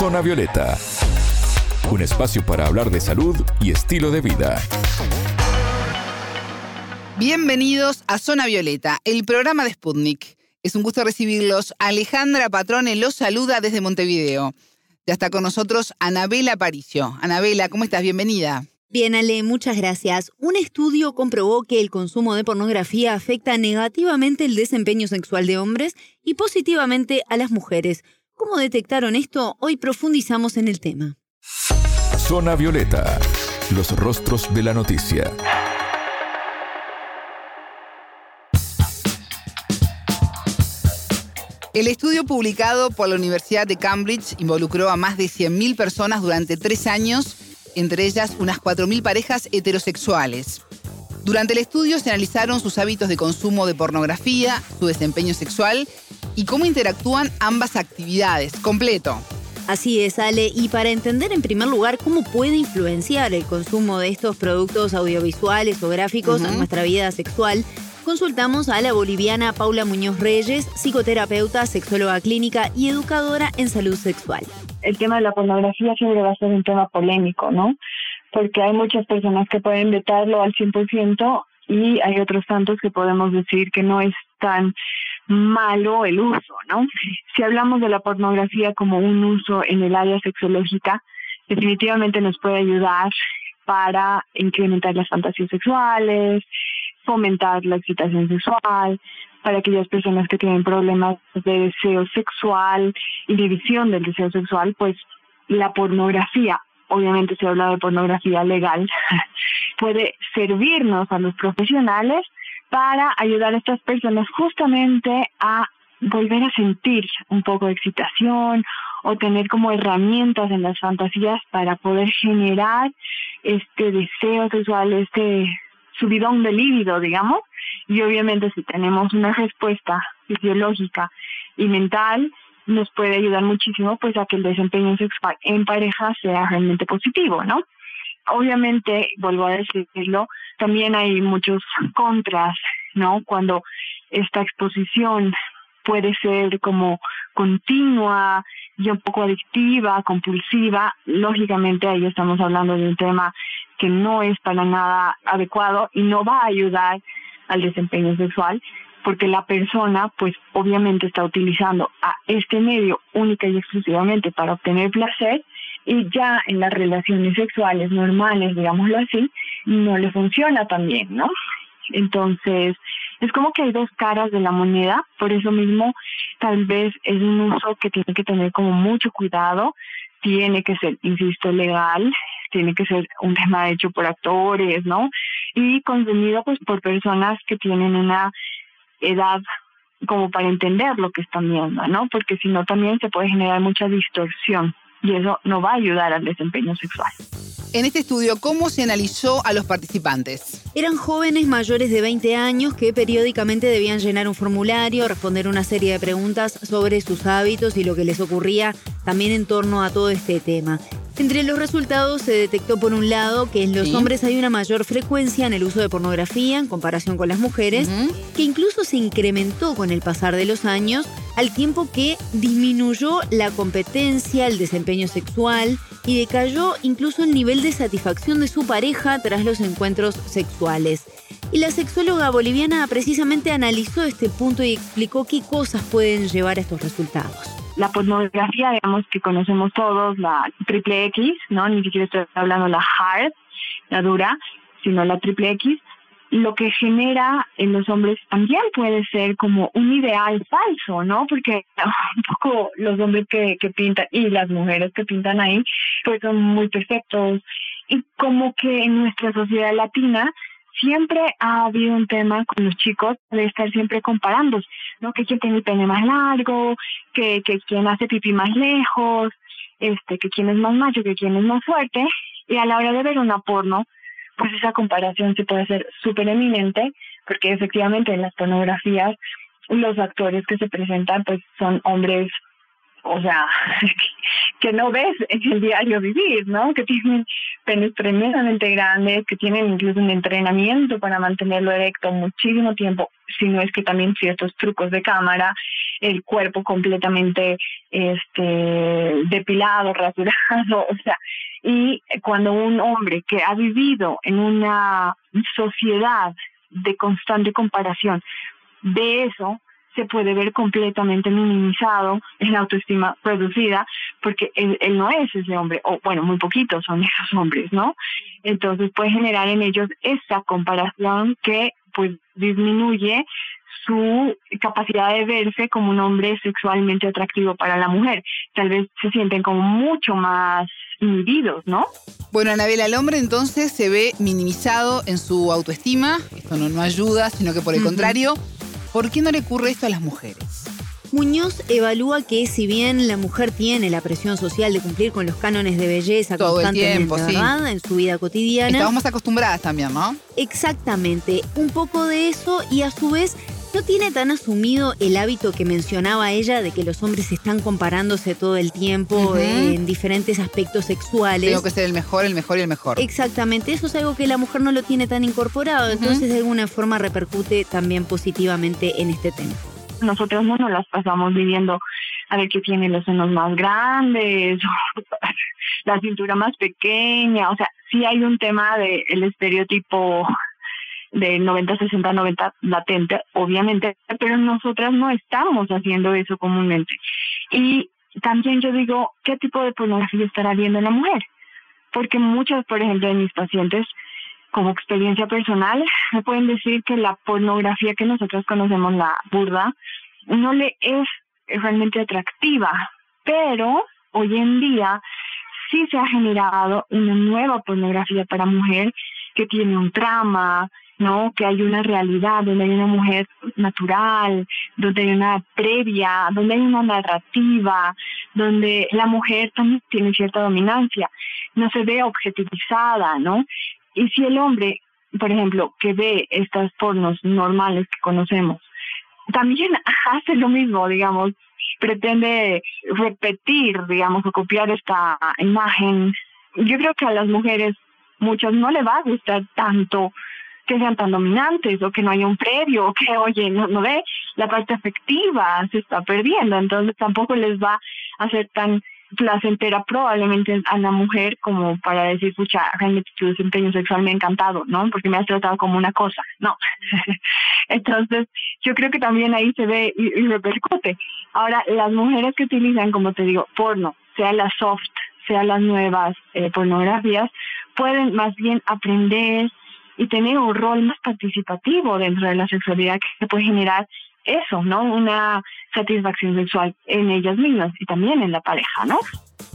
Zona Violeta, un espacio para hablar de salud y estilo de vida. Bienvenidos a Zona Violeta, el programa de Sputnik. Es un gusto recibirlos. Alejandra Patrone los saluda desde Montevideo. Ya está con nosotros Anabela Paricio. Anabela, ¿cómo estás? Bienvenida. Bien, Ale, muchas gracias. Un estudio comprobó que el consumo de pornografía afecta negativamente el desempeño sexual de hombres y positivamente a las mujeres. ¿Cómo detectaron esto? Hoy profundizamos en el tema. Zona Violeta, los rostros de la noticia. El estudio publicado por la Universidad de Cambridge involucró a más de 100.000 personas durante tres años, entre ellas unas 4.000 parejas heterosexuales. Durante el estudio se analizaron sus hábitos de consumo de pornografía, su desempeño sexual y cómo interactúan ambas actividades. Completo. Así es, Ale, y para entender en primer lugar cómo puede influenciar el consumo de estos productos audiovisuales o gráficos en nuestra vida sexual, consultamos a la boliviana Paula Muñoz Reyes, psicoterapeuta, sexóloga clínica y educadora en salud sexual. El tema de la pornografía siempre va a ser un tema polémico, ¿no? Porque hay muchas personas que pueden vetarlo al 100% y hay otros tantos que podemos decir que no es tan malo el uso, ¿no? Si hablamos de la pornografía como un uso en el área sexológica, definitivamente nos puede ayudar para incrementar las fantasías sexuales, fomentar la excitación sexual, para aquellas personas que tienen problemas de deseo sexual y división del deseo sexual, pues la pornografía, obviamente se habla de pornografía legal, puede servirnos a los profesionales para ayudar a estas personas justamente a volver a sentir un poco de excitación o tener como herramientas en las fantasías para poder generar este deseo sexual, este subidón de líbido, digamos, y obviamente si tenemos una respuesta fisiológica y mental, nos puede ayudar muchísimo pues a que el desempeño sexual en pareja sea realmente positivo, ¿no? Obviamente, vuelvo a decirlo, también hay muchos contras, ¿no? Cuando esta exposición puede ser como continua y un poco adictiva, compulsiva, lógicamente ahí estamos hablando de un tema que no es para nada adecuado y no va a ayudar al desempeño sexual porque la persona pues obviamente está utilizando a este medio única y exclusivamente para obtener placer y ya en las relaciones sexuales normales, digámoslo así, no le funciona tan bien, ¿no? Entonces, es como que hay dos caras de la moneda, por eso mismo tal vez es un uso que tiene que tener como mucho cuidado, tiene que ser, insisto, legal, tiene que ser un tema hecho por actores, ¿no? Y consumido pues por personas que tienen una edad como para entender lo que están viendo, ¿no? Porque si no también se puede generar mucha distorsión y eso no va a ayudar al desempeño sexual. En este estudio, ¿cómo se analizó a los participantes? Eran jóvenes mayores de 20 años que periódicamente debían llenar un formulario, responder una serie de preguntas sobre sus hábitos y lo que les ocurría también en torno a todo este tema. Entre los resultados se detectó por un lado que en los hombres hay una mayor frecuencia en el uso de pornografía en comparación con las mujeres, que incluso se incrementó con el pasar de los años, al tiempo que disminuyó la competencia, el desempeño sexual y decayó incluso el nivel de satisfacción de su pareja tras los encuentros sexuales. Y la sexóloga boliviana precisamente analizó este punto y explicó qué cosas pueden llevar a estos resultados la pornografía, digamos, que conocemos todos, la triple X, ¿no? Ni siquiera estoy hablando la hard, la dura, sino la triple X, lo que genera en los hombres también puede ser como un ideal falso, ¿no? Porque un poco los hombres que, que pintan y las mujeres que pintan ahí, pues son muy perfectos. Y como que en nuestra sociedad latina siempre ha habido un tema con los chicos de estar siempre comparando, ¿no? Que quien tiene el pene más largo, que, que quien hace pipí más lejos, este, que quien es más macho, que quien es más fuerte, y a la hora de ver una porno, pues esa comparación se puede hacer súper eminente, porque efectivamente en las pornografías los actores que se presentan pues son hombres, o sea, que no ves en el diario vivir, ¿no? Que tienen penes tremendamente grandes, que tienen incluso un entrenamiento para mantenerlo erecto muchísimo tiempo, si no es que también ciertos trucos de cámara, el cuerpo completamente este depilado, rasurado, o sea, y cuando un hombre que ha vivido en una sociedad de constante comparación de eso, se puede ver completamente minimizado en la autoestima producida, porque él, no es ese hombre, o bueno, muy poquitos son esos hombres, ¿no? Entonces puede generar en ellos esa comparación que pues disminuye su capacidad de verse como un hombre sexualmente atractivo para la mujer. Tal vez se sienten como mucho más inhibidos, ¿no? Bueno, Anabel, el hombre entonces se ve minimizado en su autoestima, esto no, no ayuda, sino que por el contrario, ¿por qué no le ocurre esto a las mujeres? Muñoz evalúa que si bien la mujer tiene la presión social de cumplir con los cánones de belleza Todo el tiempo, ¿verdad? En su vida cotidiana. Estamos más acostumbradas también, ¿no? Exactamente, un poco de eso y a su vez no tiene tan asumido el hábito que mencionaba ella de que los hombres están comparándose todo el tiempo en diferentes aspectos sexuales. Tengo que ser el mejor, el mejor y el mejor. Exactamente, eso es algo que la mujer no lo tiene tan incorporado, entonces de alguna forma repercute también positivamente en este tema. Nosotros no nos las pasamos viviendo a ver qué tiene los senos más grandes, la cintura más pequeña, o sea, sí hay un tema del el estereotipo de 90, 60, 90 latente, obviamente, pero nosotras no estamos haciendo eso comúnmente. Y también yo digo, ¿qué tipo de pornografía estará viendo la mujer? Porque muchas, por ejemplo, de mis pacientes, como experiencia personal, me pueden decir que la pornografía que nosotros conocemos, la burda, no le es realmente atractiva, pero hoy en día sí se ha generado una nueva pornografía para mujer que tiene un trama, ¿no? Que hay una realidad, donde hay una mujer natural, donde hay una previa, donde hay una narrativa, donde la mujer también tiene cierta dominancia, no se ve objetivizada, ¿no? Y si el hombre, por ejemplo, que ve estas pornos normales que conocemos, también hace lo mismo, digamos, pretende repetir, digamos, o copiar esta imagen. Yo creo que a las mujeres muchas no le va a gustar tanto que sean tan dominantes o que no haya un previo o que, oye, no, no ve, la parte afectiva se está perdiendo, entonces tampoco les va a ser tan placentera probablemente a la mujer como para decir, pucha, realmente tu desempeño sexual me ha encantado, ¿no? Porque me has tratado como una cosa, no. Entonces, yo creo que también ahí se ve y, repercute. Ahora, las mujeres que utilizan, como te digo, porno, sea la soft, sea las nuevas eh, pornografías, pueden más bien aprender y tener un rol más participativo dentro de la sexualidad que puede generar eso, ¿no? Una satisfacción sexual en ellas mismas y también en la pareja, ¿no?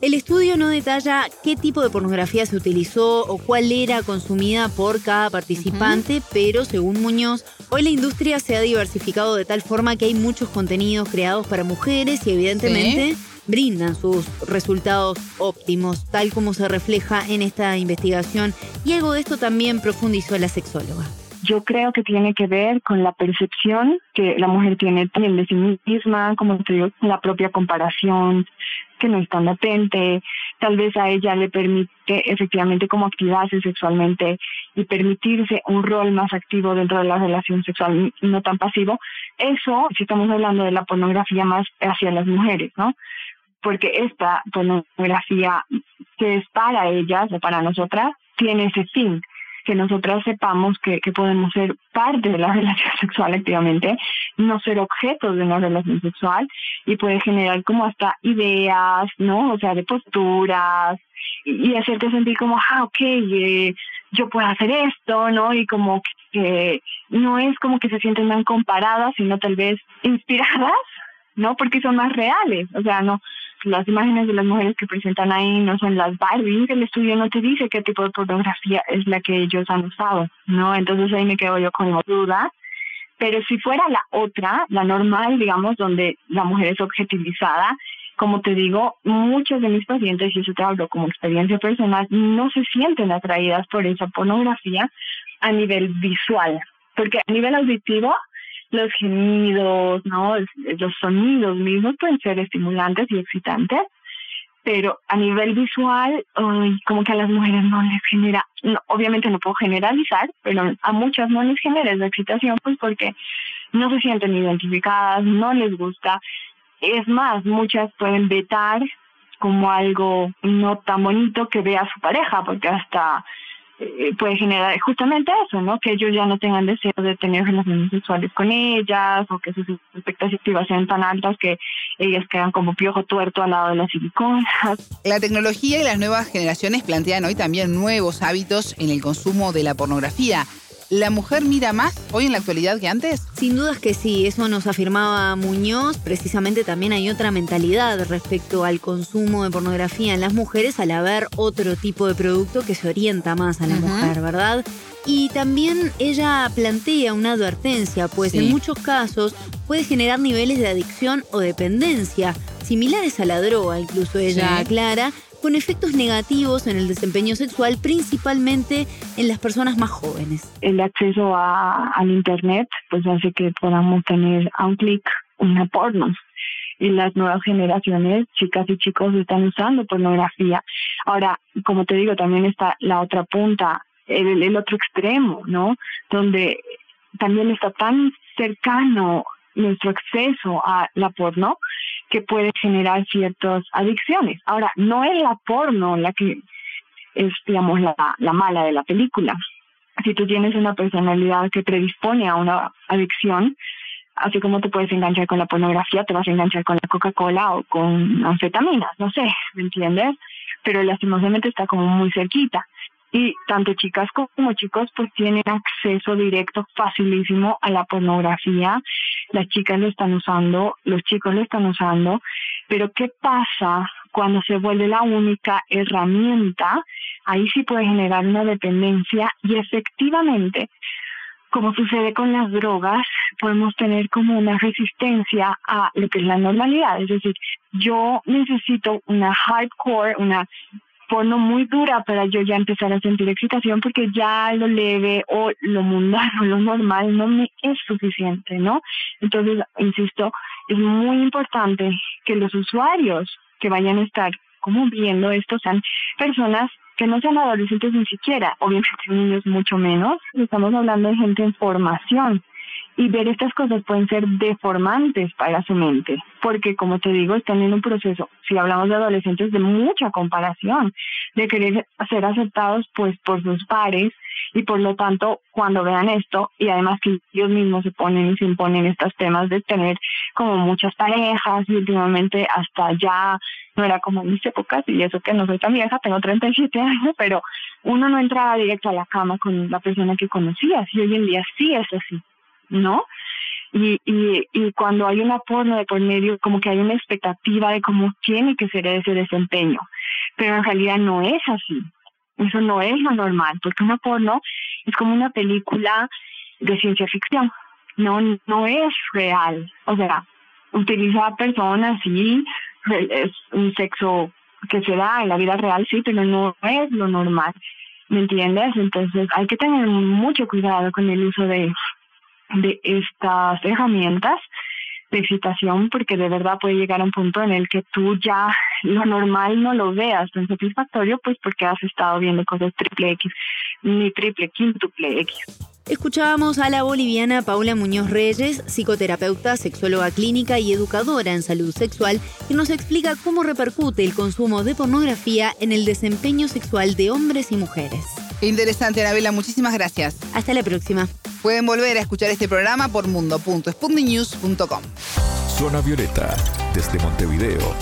El estudio no detalla qué tipo de pornografía se utilizó o cuál era consumida por cada participante, pero según Muñoz, hoy la industria se ha diversificado de tal forma que hay muchos contenidos creados para mujeres y evidentemente brindan sus resultados óptimos, tal como se refleja en esta investigación. Y algo de esto también profundizó la sexóloga. Yo creo que tiene que ver con la percepción que la mujer tiene también de sí misma, como te digo, la propia comparación, que no es tan latente, tal vez a ella le permite efectivamente como activarse sexualmente y permitirse un rol más activo dentro de la relación sexual, no tan pasivo. Eso, si estamos hablando de la pornografía más hacia las mujeres, ¿no? Porque esta pornografía que es para ellas o para nosotras tiene ese fin, que nosotras sepamos que, podemos ser parte de la relación sexual activamente, no ser objetos de una relación sexual y puede generar como hasta ideas, ¿no? O sea, de posturas y, hacerte sentir como, ah, ok, eh, yo puedo hacer esto, ¿no? Y como que no es como que se sienten tan comparadas, sino tal vez inspiradas, ¿no? Porque son más reales, o sea, no, las imágenes de las mujeres que presentan ahí no son las Barbie, el estudio no te dice qué tipo de fotografía es la que ellos han usado, ¿no? Entonces ahí me quedo yo con la duda. Pero si fuera la otra, la normal, digamos, donde la mujer es objetivizada, como te digo, muchos de mis pacientes, y eso te hablo como experiencia personal, no se sienten atraídas por esa pornografía a nivel visual, porque a nivel auditivo los gemidos, ¿no? Los sonidos mismos pueden ser estimulantes y excitantes, pero a nivel visual, como que a las mujeres no les genera, obviamente no puedo generalizar, pero a muchas no les genera esa excitación, pues porque no se sienten identificadas, no les gusta. Es más, muchas pueden vetar como algo no tan bonito que vea a su pareja, porque hasta eh, puede generar justamente eso, ¿no? Que ellos ya no tengan deseo de tener relaciones sexuales con ellas o que sus expectativas sean tan altas que ellas quedan como piojo tuerto al lado de las siliconas. La tecnología y las nuevas generaciones plantean hoy también nuevos hábitos en el consumo de la pornografía. ¿La mujer mira más hoy en la actualidad que antes? Sin dudas que sí, eso nos afirmaba Muñoz. Precisamente también hay otra mentalidad respecto al consumo de pornografía en las mujeres al haber otro tipo de producto que se orienta más a la mujer, ¿verdad? Y también ella plantea una advertencia, pues en muchos casos puede generar niveles de adicción o dependencia, similares a la droga, incluso ella aclara, con efectos negativos en el desempeño sexual, principalmente en las personas más jóvenes. El acceso a, al Internet pues hace que podamos tener a un clic una porno. Y las nuevas generaciones, chicas y chicos, están usando pornografía. Ahora, como te digo, también está la otra punta, el, el otro extremo, ¿no? Donde también está tan cercano nuestro acceso a la porno que puede generar ciertas adicciones. Ahora, no es la porno la que es, digamos, la, la mala de la película. Si tú tienes una personalidad que predispone a una adicción, así como te puedes enganchar con la pornografía, te vas a enganchar con la Coca-Cola o con anfetaminas, no sé, ¿me entiendes? Pero lastimosamente está como muy cerquita y tanto chicas como chicos pues tienen acceso directo facilísimo a la pornografía. Las chicas lo están usando, los chicos lo están usando, pero ¿qué pasa cuando se vuelve la única herramienta? Ahí sí puede generar una dependencia y efectivamente como sucede con las drogas, podemos tener como una resistencia a lo que es la normalidad. Es decir, yo necesito una hardcore, una porno muy dura para yo ya empezar a sentir excitación porque ya lo leve o lo mundano, lo normal no me es suficiente, ¿no? Entonces, insisto, es muy importante que los usuarios que vayan a estar como viendo esto sean personas que no sean adolescentes ni siquiera, obviamente niños mucho menos, estamos hablando de gente en formación, y ver estas cosas pueden ser deformantes para su mente, porque como te digo, están en un proceso, si hablamos de adolescentes, de mucha comparación, de querer ser aceptados pues por sus pares y por lo tanto cuando vean esto y además que ellos mismos se ponen y se imponen estos temas de tener como muchas parejas y últimamente hasta ya no era como en mis épocas y eso que no soy tan vieja, tengo 37 años, pero uno no entraba directo a la cama con la persona que conocías y hoy en día sí es así. ¿No? Y, y, cuando hay una porno de por medio, como que hay una expectativa de cómo tiene que ser ese desempeño, pero en realidad no es así. Eso no es lo normal, porque una porno es como una película de ciencia ficción, no, no es real. O sea, utiliza a personas, sí, es un sexo que se da en la vida real, sí, pero no es lo normal. ¿Me entiendes? Entonces hay que tener mucho cuidado con el uso de, de estas herramientas de excitación porque de verdad puede llegar a un punto en el que tú ya lo normal no lo veas tan satisfactorio pues porque has estado viendo cosas triple X ni triple, quíntuple X. Escuchábamos a la boliviana Paula Muñoz Reyes, psicoterapeuta, sexóloga clínica y educadora en salud sexual, que nos explica cómo repercute el consumo de pornografía en el desempeño sexual de hombres y mujeres. Interesante, Anabela, muchísimas gracias. Hasta la próxima. Pueden volver a escuchar este programa por mundo.sputniknews.com. Zona Violeta, desde Montevideo,